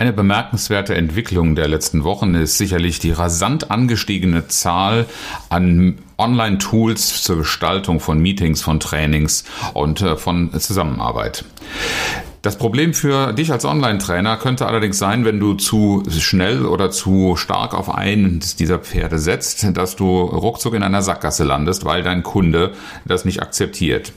Eine bemerkenswerte Entwicklung der letzten Wochen ist sicherlich die rasant angestiegene Zahl an Online-Tools zur Gestaltung von Meetings, von Trainings und äh, von Zusammenarbeit. Das Problem für dich als Online-Trainer könnte allerdings sein, wenn du zu schnell oder zu stark auf einen dieser Pferde setzt, dass du ruckzuck in einer Sackgasse landest, weil dein Kunde das nicht akzeptiert.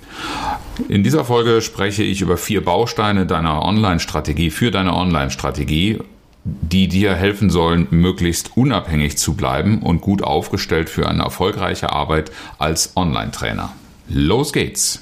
In dieser Folge spreche ich über vier Bausteine deiner Online-Strategie, für deine Online-Strategie, die dir helfen sollen, möglichst unabhängig zu bleiben und gut aufgestellt für eine erfolgreiche Arbeit als Online-Trainer. Los geht's!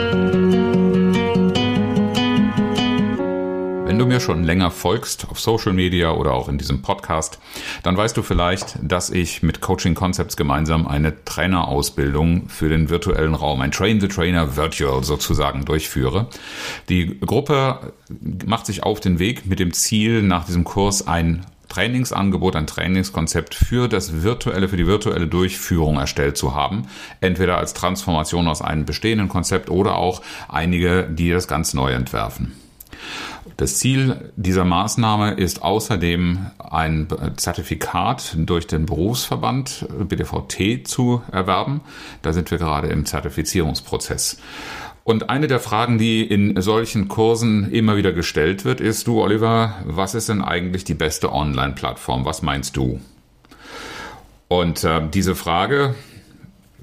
Du mir schon länger folgst auf Social Media oder auch in diesem Podcast, dann weißt du vielleicht, dass ich mit Coaching Concepts gemeinsam eine Trainerausbildung für den virtuellen Raum, ein Train the Trainer Virtual sozusagen durchführe. Die Gruppe macht sich auf den Weg mit dem Ziel, nach diesem Kurs ein Trainingsangebot, ein Trainingskonzept für das virtuelle, für die virtuelle Durchführung erstellt zu haben. Entweder als Transformation aus einem bestehenden Konzept oder auch einige, die das ganz neu entwerfen. Das Ziel dieser Maßnahme ist außerdem ein Zertifikat durch den Berufsverband BDVT zu erwerben. Da sind wir gerade im Zertifizierungsprozess. Und eine der Fragen, die in solchen Kursen immer wieder gestellt wird, ist, du Oliver, was ist denn eigentlich die beste Online-Plattform? Was meinst du? Und äh, diese Frage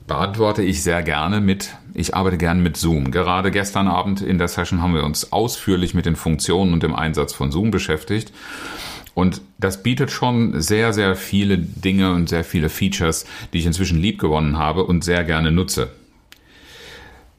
beantworte ich sehr gerne mit, ich arbeite gerne mit Zoom. Gerade gestern Abend in der Session haben wir uns ausführlich mit den Funktionen und dem Einsatz von Zoom beschäftigt. Und das bietet schon sehr, sehr viele Dinge und sehr viele Features, die ich inzwischen lieb gewonnen habe und sehr gerne nutze.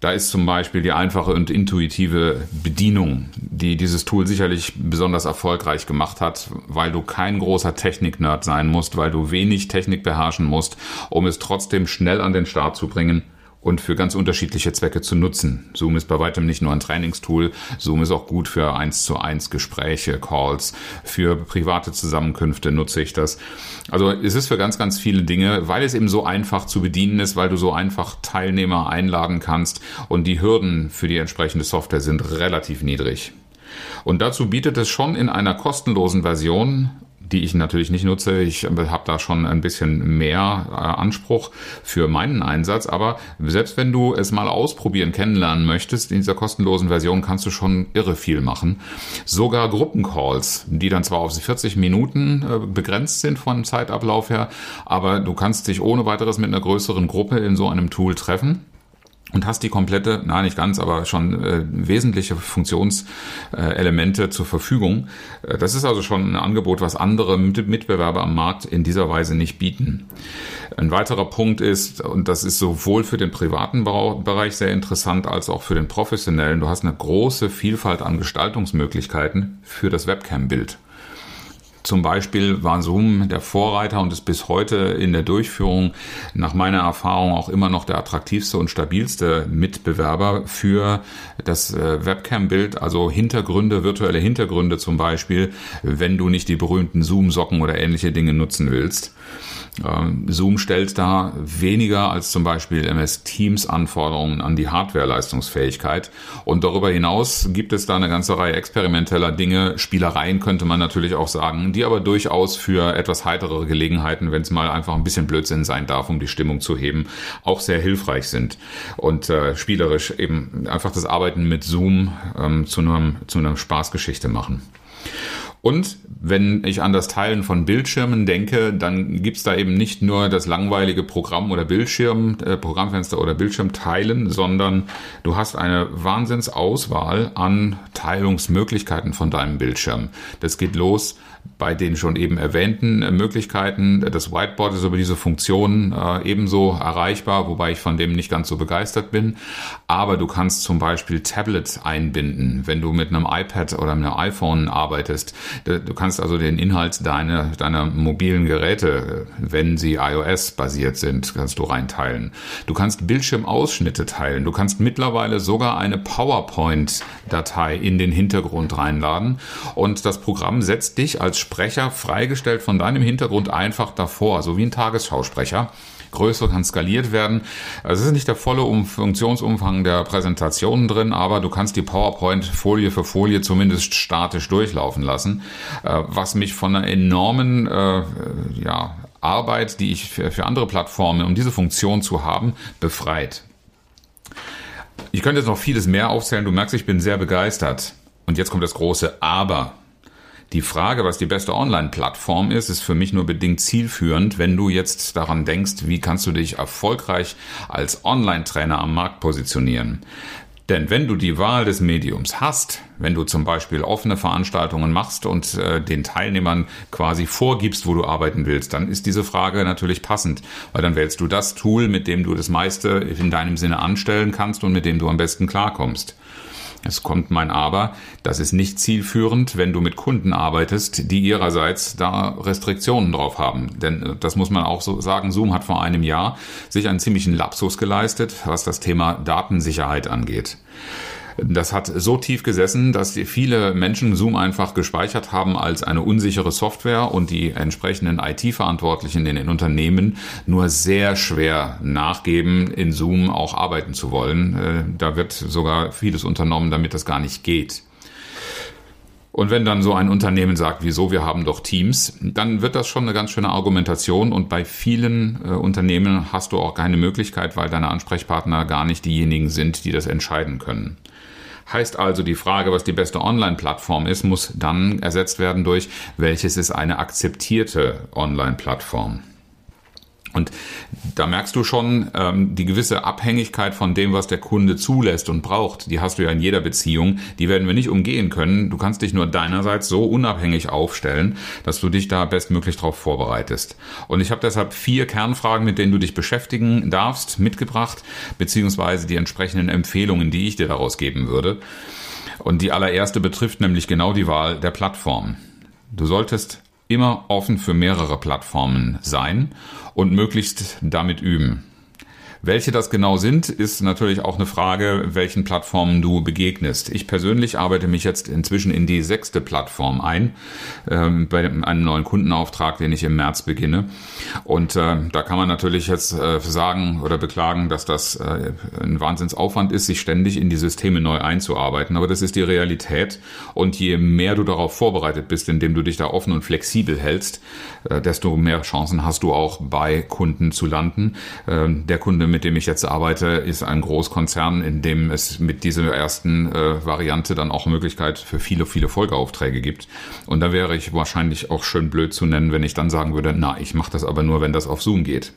Da ist zum Beispiel die einfache und intuitive Bedienung, die dieses Tool sicherlich besonders erfolgreich gemacht hat, weil du kein großer Technik-Nerd sein musst, weil du wenig Technik beherrschen musst, um es trotzdem schnell an den Start zu bringen und für ganz unterschiedliche Zwecke zu nutzen. Zoom ist bei weitem nicht nur ein Trainingstool, Zoom ist auch gut für eins zu eins Gespräche, Calls, für private Zusammenkünfte nutze ich das. Also es ist für ganz, ganz viele Dinge, weil es eben so einfach zu bedienen ist, weil du so einfach Teilnehmer einladen kannst und die Hürden für die entsprechende Software sind relativ niedrig. Und dazu bietet es schon in einer kostenlosen Version die ich natürlich nicht nutze. Ich habe da schon ein bisschen mehr äh, Anspruch für meinen Einsatz. Aber selbst wenn du es mal ausprobieren, kennenlernen möchtest, in dieser kostenlosen Version kannst du schon irre viel machen. Sogar Gruppencalls, die dann zwar auf 40 Minuten äh, begrenzt sind von Zeitablauf her, aber du kannst dich ohne weiteres mit einer größeren Gruppe in so einem Tool treffen und hast die komplette, na nicht ganz, aber schon äh, wesentliche Funktionselemente äh, zur Verfügung. Äh, das ist also schon ein Angebot, was andere Mitbewerber am Markt in dieser Weise nicht bieten. Ein weiterer Punkt ist, und das ist sowohl für den privaten Bereich sehr interessant als auch für den professionellen, du hast eine große Vielfalt an Gestaltungsmöglichkeiten für das Webcam-Bild. Zum Beispiel war Zoom der Vorreiter und ist bis heute in der Durchführung nach meiner Erfahrung auch immer noch der attraktivste und stabilste Mitbewerber für das äh, Webcam-Bild, also Hintergründe, virtuelle Hintergründe zum Beispiel, wenn du nicht die berühmten Zoom-Socken oder ähnliche Dinge nutzen willst. Ähm, Zoom stellt da weniger als zum Beispiel MS Teams Anforderungen an die Hardware-Leistungsfähigkeit. Und darüber hinaus gibt es da eine ganze Reihe experimenteller Dinge, Spielereien könnte man natürlich auch sagen, die aber durchaus für etwas heitere Gelegenheiten, wenn es mal einfach ein bisschen Blödsinn sein darf, um die Stimmung zu heben, auch sehr hilfreich sind. Und äh, spielerisch eben einfach das Arbeiten mit Zoom ähm, zu, einem, zu einer Spaßgeschichte machen. Und wenn ich an das Teilen von Bildschirmen denke, dann gibt's da eben nicht nur das langweilige Programm oder Bildschirm, äh, Programmfenster oder Bildschirm teilen, sondern du hast eine Wahnsinnsauswahl an Teilungsmöglichkeiten von deinem Bildschirm. Das geht los bei den schon eben erwähnten Möglichkeiten. Das Whiteboard ist über diese Funktion äh, ebenso erreichbar, wobei ich von dem nicht ganz so begeistert bin. Aber du kannst zum Beispiel Tablets einbinden, wenn du mit einem iPad oder einem iPhone arbeitest. Du kannst also den Inhalt deiner, deiner mobilen Geräte, wenn sie iOS-basiert sind, kannst du reinteilen. Du kannst Bildschirmausschnitte teilen. Du kannst mittlerweile sogar eine PowerPoint-Datei in den Hintergrund reinladen. Und das Programm setzt dich als Sprecher freigestellt von deinem Hintergrund einfach davor, so wie ein Tagesschausprecher größer kann skaliert werden. Also es ist nicht der volle um Funktionsumfang der Präsentationen drin, aber du kannst die PowerPoint Folie für Folie zumindest statisch durchlaufen lassen, äh, was mich von einer enormen äh, ja, Arbeit, die ich für, für andere Plattformen, um diese Funktion zu haben, befreit. Ich könnte jetzt noch vieles mehr aufzählen. Du merkst, ich bin sehr begeistert. Und jetzt kommt das große Aber. Die Frage, was die beste Online-Plattform ist, ist für mich nur bedingt zielführend, wenn du jetzt daran denkst, wie kannst du dich erfolgreich als Online-Trainer am Markt positionieren. Denn wenn du die Wahl des Mediums hast, wenn du zum Beispiel offene Veranstaltungen machst und äh, den Teilnehmern quasi vorgibst, wo du arbeiten willst, dann ist diese Frage natürlich passend, weil dann wählst du das Tool, mit dem du das meiste in deinem Sinne anstellen kannst und mit dem du am besten klarkommst. Es kommt mein Aber, das ist nicht zielführend, wenn du mit Kunden arbeitest, die ihrerseits da Restriktionen drauf haben. Denn äh, das muss man auch so sagen, Zoom hat vor einem Jahr sich einen ziemlichen Lapsus geleistet, was das Thema Datensicherheit angeht. Das hat so tief gesessen, dass viele Menschen Zoom einfach gespeichert haben als eine unsichere Software und die entsprechenden IT-Verantwortlichen in den Unternehmen nur sehr schwer nachgeben, in Zoom auch arbeiten zu wollen. Äh, da wird sogar vieles unternommen, damit das gar nicht geht. Und wenn dann so ein Unternehmen sagt, wieso, wir haben doch Teams, dann wird das schon eine ganz schöne Argumentation und bei vielen äh, Unternehmen hast du auch keine Möglichkeit, weil deine Ansprechpartner gar nicht diejenigen sind, die das entscheiden können. Heißt also, die Frage, was die beste Online-Plattform ist, muss dann ersetzt werden durch, welches ist eine akzeptierte Online-Plattform. Und da merkst du schon ähm, die gewisse Abhängigkeit von dem, was der Kunde zulässt und braucht. Die hast du ja in jeder Beziehung. Die werden wir nicht umgehen können. Du kannst dich nur deinerseits so unabhängig aufstellen, dass du dich da bestmöglich darauf vorbereitest. Und ich habe deshalb vier Kernfragen, mit denen du dich beschäftigen darfst, mitgebracht, beziehungsweise die entsprechenden Empfehlungen, die ich dir daraus geben würde. Und die allererste betrifft nämlich genau die Wahl der Plattform. Du solltest immer offen für mehrere Plattformen sein und möglichst damit üben. Welche das genau sind, ist natürlich auch eine Frage, welchen Plattformen du begegnest. Ich persönlich arbeite mich jetzt inzwischen in die sechste Plattform ein, ähm, bei einem neuen Kundenauftrag, den ich im März beginne. Und äh, da kann man natürlich jetzt äh, sagen oder beklagen, dass das äh, ein Wahnsinnsaufwand ist, sich ständig in die Systeme neu einzuarbeiten. Aber das ist die Realität. Und je mehr du darauf vorbereitet bist, indem du dich da offen und flexibel hältst, äh, desto mehr Chancen hast du auch bei Kunden zu landen. Ähm, der Kunde mit dem ich jetzt arbeite, ist ein Großkonzern, in dem es mit dieser ersten äh, Variante dann auch Möglichkeit für viele, viele Folgeaufträge gibt. Und da wäre ich wahrscheinlich auch schön blöd zu nennen, wenn ich dann sagen würde, na, ich mache das aber nur, wenn das auf Zoom geht.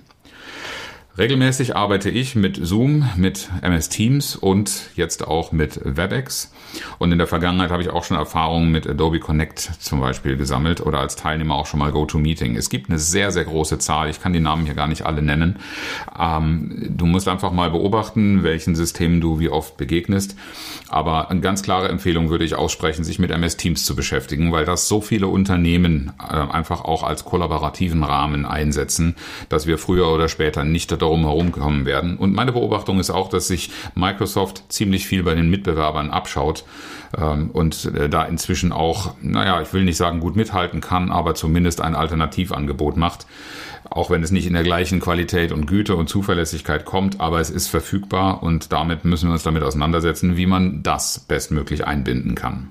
Regelmäßig arbeite ich mit Zoom, mit MS Teams und jetzt auch mit WebEx. Und in der Vergangenheit habe ich auch schon Erfahrungen mit Adobe Connect zum Beispiel gesammelt oder als Teilnehmer auch schon mal GoToMeeting. Es gibt eine sehr, sehr große Zahl. Ich kann die Namen hier gar nicht alle nennen. Ähm, du musst einfach mal beobachten, welchen Systemen du wie oft begegnest. Aber eine ganz klare Empfehlung würde ich aussprechen, sich mit MS Teams zu beschäftigen, weil das so viele Unternehmen äh, einfach auch als kollaborativen Rahmen einsetzen, dass wir früher oder später nicht darum herumkommen werden. Und meine Beobachtung ist auch, dass sich Microsoft ziemlich viel bei den Mitbewerbern abschaut ähm, und äh, da inzwischen auch, naja, ich will nicht sagen gut mithalten kann, aber zumindest ein Alternativangebot macht. Auch wenn es nicht in der gleichen Qualität und Güte und Zuverlässigkeit kommt, aber es ist verfügbar und damit müssen wir uns damit auseinandersetzen, wie man das bestmöglich einbinden kann.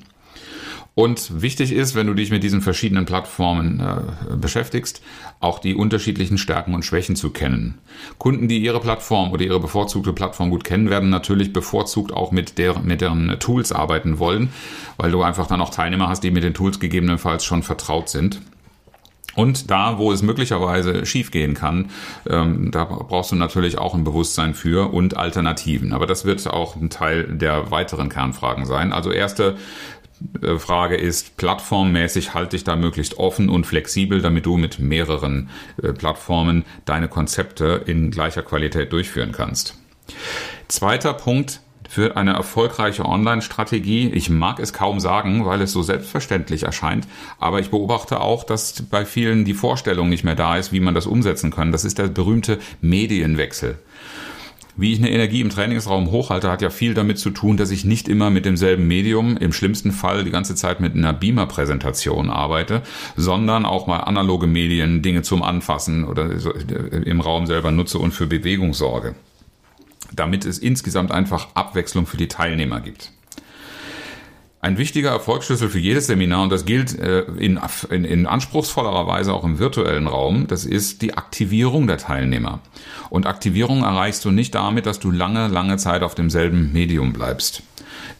Und wichtig ist, wenn du dich mit diesen verschiedenen Plattformen äh, beschäftigst, auch die unterschiedlichen Stärken und Schwächen zu kennen. Kunden, die ihre Plattform oder ihre bevorzugte Plattform gut kennen, werden natürlich bevorzugt auch mit, der, mit deren Tools arbeiten wollen, weil du einfach dann auch Teilnehmer hast, die mit den Tools gegebenenfalls schon vertraut sind. Und da, wo es möglicherweise schiefgehen kann, ähm, da brauchst du natürlich auch ein Bewusstsein für und Alternativen. Aber das wird auch ein Teil der weiteren Kernfragen sein. Also erste Frage ist, plattformmäßig halte ich da möglichst offen und flexibel, damit du mit mehreren äh, Plattformen deine Konzepte in gleicher Qualität durchführen kannst. Zweiter Punkt, für eine erfolgreiche Online-Strategie? Ich mag es kaum sagen, weil es so selbstverständlich erscheint, aber ich beobachte auch, dass bei vielen die Vorstellung nicht mehr da ist, wie man das umsetzen kann. Das ist der berühmte Medienwechsel. Wie ich eine Energie im Trainingsraum hochhalte, hat ja viel damit zu tun, dass ich nicht immer mit demselben Medium, im schlimmsten Fall die ganze Zeit mit einer Beamer-Präsentation arbeite, sondern auch mal analoge Medien, Dinge zum Anfassen oder im Raum selber nutze und für Bewegung sorge. Damit es insgesamt einfach Abwechslung für die Teilnehmer gibt. Ein wichtiger Erfolgsschlüssel für jedes Seminar, und das gilt äh, in, in, in anspruchsvollerer Weise auch im virtuellen Raum, das ist die Aktivierung der Teilnehmer. Und Aktivierung erreichst du nicht damit, dass du lange, lange Zeit auf demselben Medium bleibst.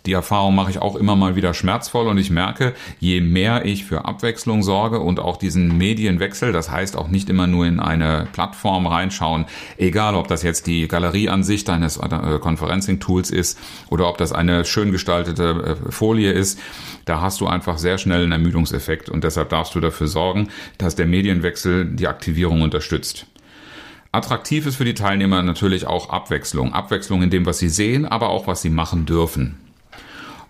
Die Erfahrung mache ich auch immer mal wieder schmerzvoll und ich merke, je mehr ich für Abwechslung sorge und auch diesen Medienwechsel, das heißt auch nicht immer nur in eine Plattform reinschauen, egal ob das jetzt die Galerieansicht eines äh, Conferencing-Tools ist oder ob das eine schön gestaltete äh, Folie ist, da hast du einfach sehr schnell einen Ermüdungseffekt und deshalb darfst du dafür sorgen, dass der Medienwechsel die Aktivierung unterstützt. Attraktiv ist für die Teilnehmer natürlich auch Abwechslung. Abwechslung in dem, was sie sehen, aber auch was sie machen dürfen.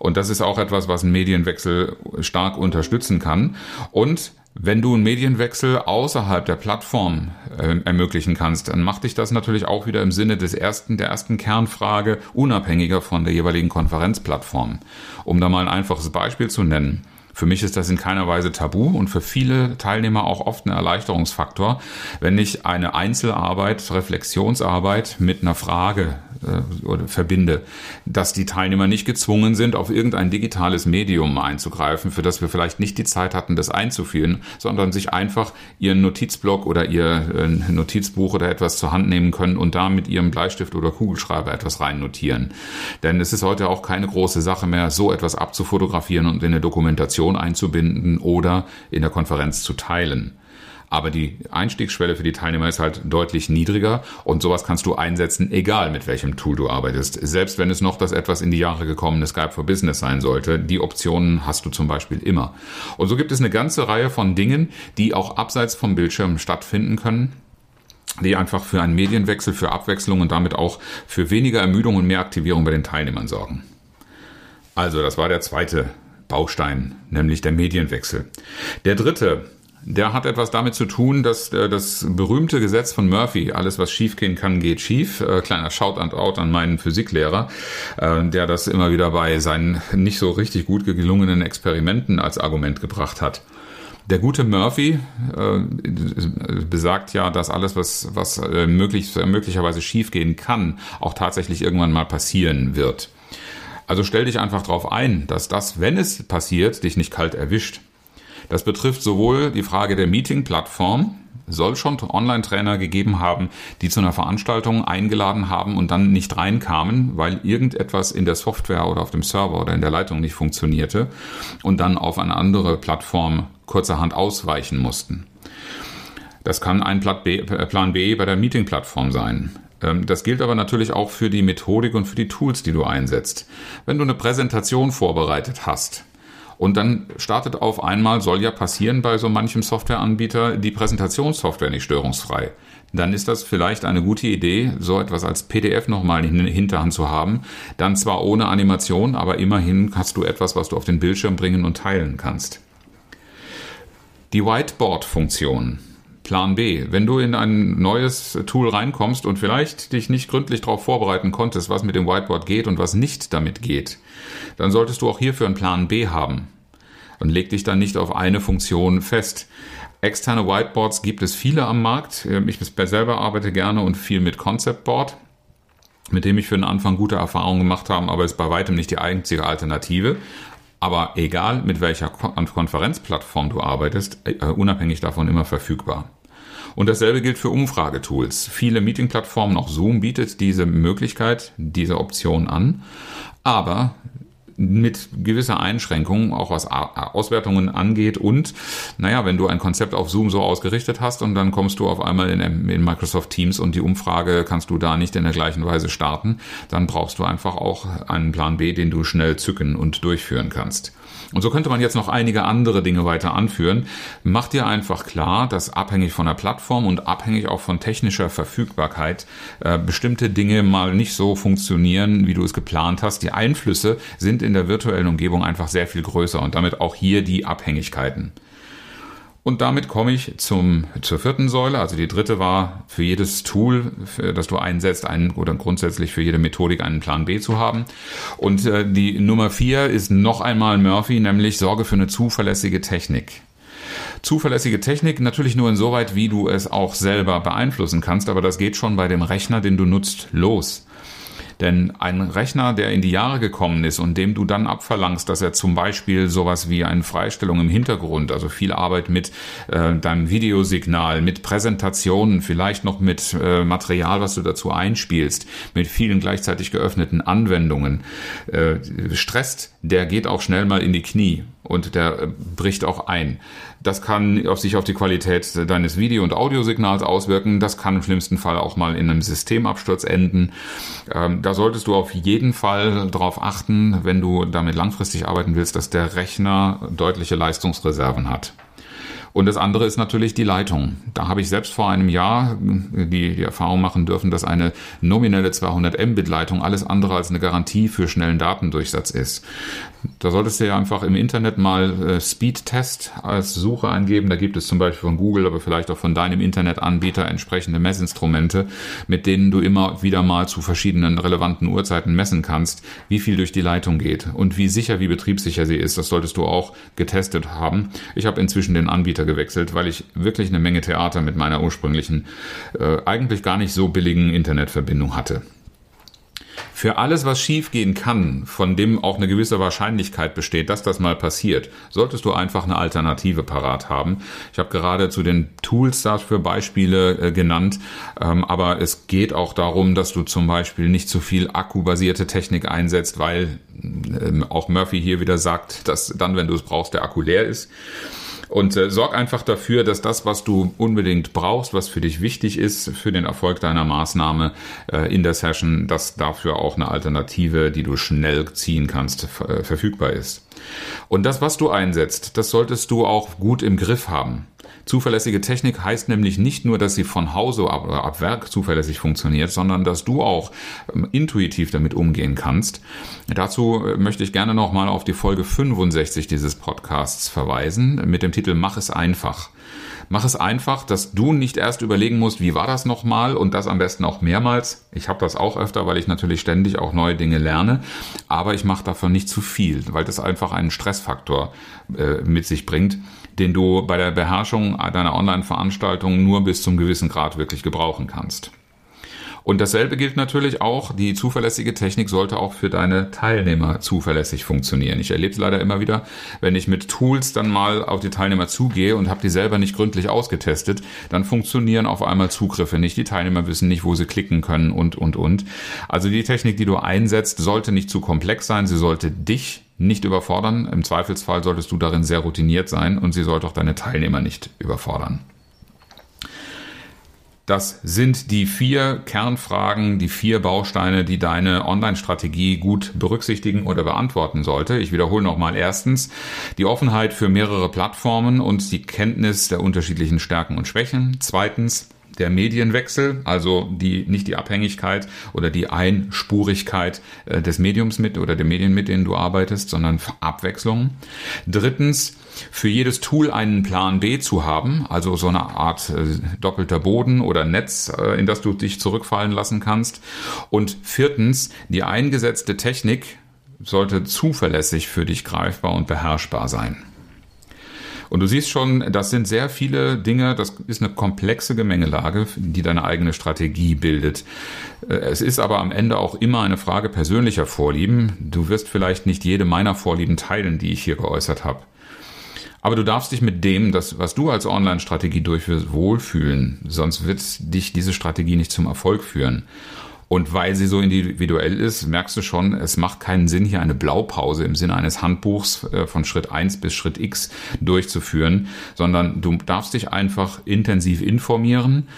Und das ist auch etwas, was einen Medienwechsel stark unterstützen kann. Und wenn du einen Medienwechsel außerhalb der Plattform äh, ermöglichen kannst, dann macht dich das natürlich auch wieder im Sinne des ersten, der ersten Kernfrage unabhängiger von der jeweiligen Konferenzplattform. Um da mal ein einfaches Beispiel zu nennen. Für mich ist das in keiner Weise tabu und für viele Teilnehmer auch oft ein Erleichterungsfaktor, wenn ich eine Einzelarbeit, Reflexionsarbeit mit einer Frage äh, oder verbinde, dass die Teilnehmer nicht gezwungen sind, auf irgendein digitales Medium einzugreifen, für das wir vielleicht nicht die Zeit hatten, das einzuführen, sondern sich einfach ihren Notizblock oder ihr äh, Notizbuch oder etwas zur Hand nehmen können und da mit ihrem Bleistift oder Kugelschreiber etwas rein notieren. Denn es ist heute auch keine große Sache mehr, so etwas abzufotografieren und in eine Dokumentation Präsentation einzubinden oder in der Konferenz zu teilen. Aber die Einstiegsschwelle für die Teilnehmer ist halt deutlich niedriger und sowas kannst du einsetzen, egal mit welchem Tool du arbeitest. Selbst wenn es noch das etwas in die Jahre gekommene Skype for Business sein sollte, die Optionen hast du zum Beispiel immer. Und so gibt es eine ganze Reihe von Dingen, die auch abseits vom Bildschirm stattfinden können die einfach für einen Medienwechsel, für Abwechslung und damit auch für weniger Ermüdung und mehr Aktivierung bei den Teilnehmern sorgen. Also, das war der zweite Baustein, nämlich der Medienwechsel. Der dritte, der hat etwas damit zu tun, dass äh, das berühmte Gesetz von Murphy, alles was schiefgehen kann, geht schief. Äh, kleiner Shout-out an meinen Physiklehrer, äh, der das immer wieder bei seinen nicht so richtig gut gelungenen Experimenten als Argument gebracht hat. Der gute Murphy äh, besagt ja, dass alles, was, was möglich, möglicherweise schiefgehen kann, auch tatsächlich irgendwann mal passieren wird. Also stell dich einfach darauf ein, dass das, wenn es passiert, dich nicht kalt erwischt. Das betrifft sowohl die Frage der Meeting-Plattform, soll schon Online-Trainer gegeben haben, die zu einer Veranstaltung eingeladen haben und dann nicht reinkamen, weil irgendetwas in der Software oder auf dem Server oder in der Leitung nicht funktionierte und dann auf eine andere Plattform kurzerhand ausweichen mussten. Das kann ein Plan B bei der Meeting-Plattform sein. Ähm, das gilt aber natürlich auch für die Methodik und für die Tools, die du einsetzt. Wenn du eine Präsentation vorbereitet hast, und dann startet auf einmal, soll ja passieren bei so manchem Softwareanbieter, die Präsentationssoftware nicht störungsfrei. Dann ist das vielleicht eine gute Idee, so etwas als PDF nochmal in der Hinterhand zu haben. Dann zwar ohne Animation, aber immerhin hast du etwas, was du auf den Bildschirm bringen und teilen kannst. Die Whiteboard-Funktion Plan B. Wenn du in ein neues Tool reinkommst und vielleicht dich nicht gründlich darauf vorbereiten konntest, was mit dem Whiteboard geht und was nicht damit geht, dann solltest du auch hierfür einen Plan B haben. Und leg dich dann nicht auf eine Funktion fest. Externe Whiteboards gibt es viele am Markt. Ich selber arbeite gerne und viel mit Concept Board, mit dem ich für den Anfang gute Erfahrungen gemacht habe, aber ist bei weitem nicht die einzige Alternative. Aber egal mit welcher Konferenzplattform du arbeitest, äh, unabhängig davon immer verfügbar. Und dasselbe gilt für Umfragetools. Viele Meetingplattformen, auch Zoom bietet diese Möglichkeit, diese Option an. Aber mit gewisser Einschränkung, auch was Auswertungen angeht. Und naja, wenn du ein Konzept auf Zoom so ausgerichtet hast und dann kommst du auf einmal in, in Microsoft Teams und die Umfrage kannst du da nicht in der gleichen Weise starten, dann brauchst du einfach auch einen Plan B, den du schnell zücken und durchführen kannst. Und so könnte man jetzt noch einige andere Dinge weiter anführen. Mach dir einfach klar, dass abhängig von der Plattform und abhängig auch von technischer Verfügbarkeit äh, bestimmte Dinge mal nicht so funktionieren, wie du es geplant hast. Die Einflüsse sind in der virtuellen Umgebung einfach sehr viel größer und damit auch hier die Abhängigkeiten. Und damit komme ich zum, zur vierten Säule. Also die dritte war für jedes Tool, für, das du einsetzt, einen, oder grundsätzlich für jede Methodik einen Plan B zu haben. Und äh, die Nummer vier ist noch einmal Murphy, nämlich Sorge für eine zuverlässige Technik. Zuverlässige Technik natürlich nur insoweit, wie du es auch selber beeinflussen kannst, aber das geht schon bei dem Rechner, den du nutzt, los. Denn ein Rechner, der in die Jahre gekommen ist und dem du dann abverlangst, dass er zum Beispiel sowas wie eine Freistellung im Hintergrund, also viel Arbeit mit äh, deinem Videosignal, mit Präsentationen, vielleicht noch mit äh, Material, was du dazu einspielst, mit vielen gleichzeitig geöffneten Anwendungen, äh, stresst, der geht auch schnell mal in die Knie und der äh, bricht auch ein. Das kann auf sich auf die Qualität deines Video- und Audiosignals auswirken. Das kann im schlimmsten Fall auch mal in einem Systemabsturz enden. Ähm, da solltest du auf jeden Fall darauf achten, wenn du damit langfristig arbeiten willst, dass der Rechner deutliche Leistungsreserven hat. Und das andere ist natürlich die Leitung. Da habe ich selbst vor einem Jahr die, die Erfahrung machen dürfen, dass eine nominelle 200 Mbit Leitung alles andere als eine Garantie für schnellen Datendurchsatz ist. Da solltest du ja einfach im Internet mal äh, Speed-Test als Suche eingeben. Da gibt es zum Beispiel von Google, aber vielleicht auch von deinem Internetanbieter entsprechende Messinstrumente, mit denen du immer wieder mal zu verschiedenen relevanten Uhrzeiten messen kannst, wie viel durch die Leitung geht und wie sicher, wie betriebssicher sie ist. Das solltest du auch getestet haben. Ich habe inzwischen den Anbieter gewechselt, weil ich wirklich eine Menge Theater mit meiner ursprünglichen, äh, eigentlich gar nicht so billigen Internetverbindung hatte. Für alles, was schiefgehen kann, von dem auch eine gewisse Wahrscheinlichkeit besteht, dass das mal passiert, solltest du einfach eine Alternative parat haben. Ich habe gerade zu den Tools dafür Beispiele äh, genannt, ähm, aber es geht auch darum, dass du zum Beispiel nicht zu viel akkubasierte Technik einsetzt, weil ähm, auch Murphy hier wieder sagt, dass dann, wenn du es brauchst, der Akku leer ist. Und äh, sorg einfach dafür, dass das, was du unbedingt brauchst, was für dich wichtig ist für den Erfolg deiner Maßnahme äh, in der Session, dass dafür auch eine Alternative, die du schnell ziehen kannst, äh, verfügbar ist. Und das, was du einsetzt, das solltest du auch gut im Griff haben. Zuverlässige Technik heißt nämlich nicht nur, dass sie von Hause ab, ab Werk zuverlässig funktioniert, sondern dass du auch ähm, intuitiv damit umgehen kannst. Dazu äh, möchte ich gerne nochmal auf die Folge 65 dieses Podcasts verweisen mit dem Titel Mach es einfach. Mach es einfach, dass du nicht erst überlegen musst, wie war das nochmal und das am besten auch mehrmals. Ich habe das auch öfter, weil ich natürlich ständig auch neue Dinge lerne, aber ich mache davon nicht zu viel, weil das einfach einen Stressfaktor äh, mit sich bringt den du bei der Beherrschung deiner Online-Veranstaltung nur bis zum gewissen Grad wirklich gebrauchen kannst. Und dasselbe gilt natürlich auch, die zuverlässige Technik sollte auch für deine Teilnehmer zuverlässig funktionieren. Ich erlebe es leider immer wieder, wenn ich mit Tools dann mal auf die Teilnehmer zugehe und habe die selber nicht gründlich ausgetestet, dann funktionieren auf einmal Zugriffe nicht. Die Teilnehmer wissen nicht, wo sie klicken können und, und, und. Also die Technik, die du einsetzt, sollte nicht zu komplex sein. Sie sollte dich nicht überfordern. Im Zweifelsfall solltest du darin sehr routiniert sein und sie sollte auch deine Teilnehmer nicht überfordern. Das sind die vier Kernfragen, die vier Bausteine, die deine Online-Strategie gut berücksichtigen oder beantworten sollte. Ich wiederhole nochmal. Erstens die Offenheit für mehrere Plattformen und die Kenntnis der unterschiedlichen Stärken und Schwächen. Zweitens der Medienwechsel, also die, nicht die Abhängigkeit oder die Einspurigkeit äh, des Mediums mit oder der Medien, mit denen du arbeitest, sondern Abwechslung. Drittens, für jedes Tool einen Plan B zu haben, also so eine Art äh, doppelter Boden oder Netz, äh, in das du dich zurückfallen lassen kannst. Und viertens, die eingesetzte Technik sollte zuverlässig für dich greifbar und beherrschbar sein. Und du siehst schon, das sind sehr viele Dinge, das ist eine komplexe Gemengelage, die deine eigene Strategie bildet. Äh, es ist aber am Ende auch immer eine Frage persönlicher Vorlieben. Du wirst vielleicht nicht jede meiner Vorlieben teilen, die ich hier geäußert habe. Aber du darfst dich mit dem, das, was du als Online-Strategie durchführst, wohlfühlen. Sonst wird dich diese Strategie nicht zum Erfolg führen. Und weil sie so individuell ist, merkst du schon, es macht keinen Sinn, hier eine Blaupause im Sinne eines Handbuchs äh, von Schritt 1 bis Schritt X durchzuführen, sondern du darfst dich einfach intensiv informieren.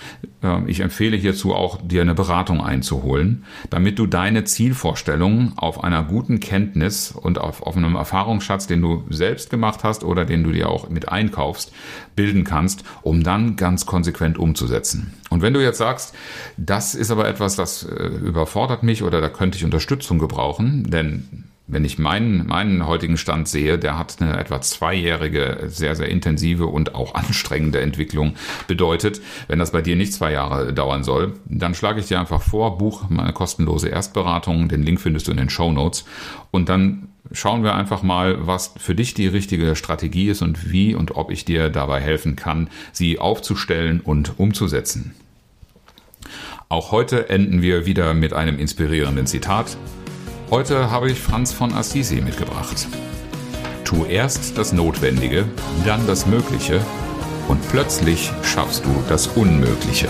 Äh, ich empfehle hierzu auch, dir eine Beratung einzuholen, damit du deine Zielvorstellungen auf einer guten Kenntnis und auf, auf einem Erfahrungsschatz, den du selbst gemacht hast oder den du dir auch mit einkaufst, bilden kannst, um dann ganz konsequent umzusetzen. Und wenn du jetzt sagst, das ist aber etwas, das äh, überfordert mich oder da könnte ich Unterstützung gebrauchen, denn wenn ich meinen, meinen heutigen Stand sehe, der hat eine etwa zweijährige, sehr, sehr intensive und auch anstrengende Entwicklung bedeutet. Wenn das bei dir nicht zwei Jahre dauern soll, dann schlage ich dir einfach vor, buch meine kostenlose Erstberatung. Den Link findest du in den Show Notes. Und dann schauen wir einfach mal, was für dich die richtige Strategie ist und wie und ob ich dir dabei helfen kann, sie aufzustellen und umzusetzen. Auch heute enden wir wieder mit einem inspirierenden Zitat. Heute habe ich Franz von Assisi mitgebracht. Tu erst das Notwendige, dann das Mögliche und plötzlich schaffst du das Unmögliche.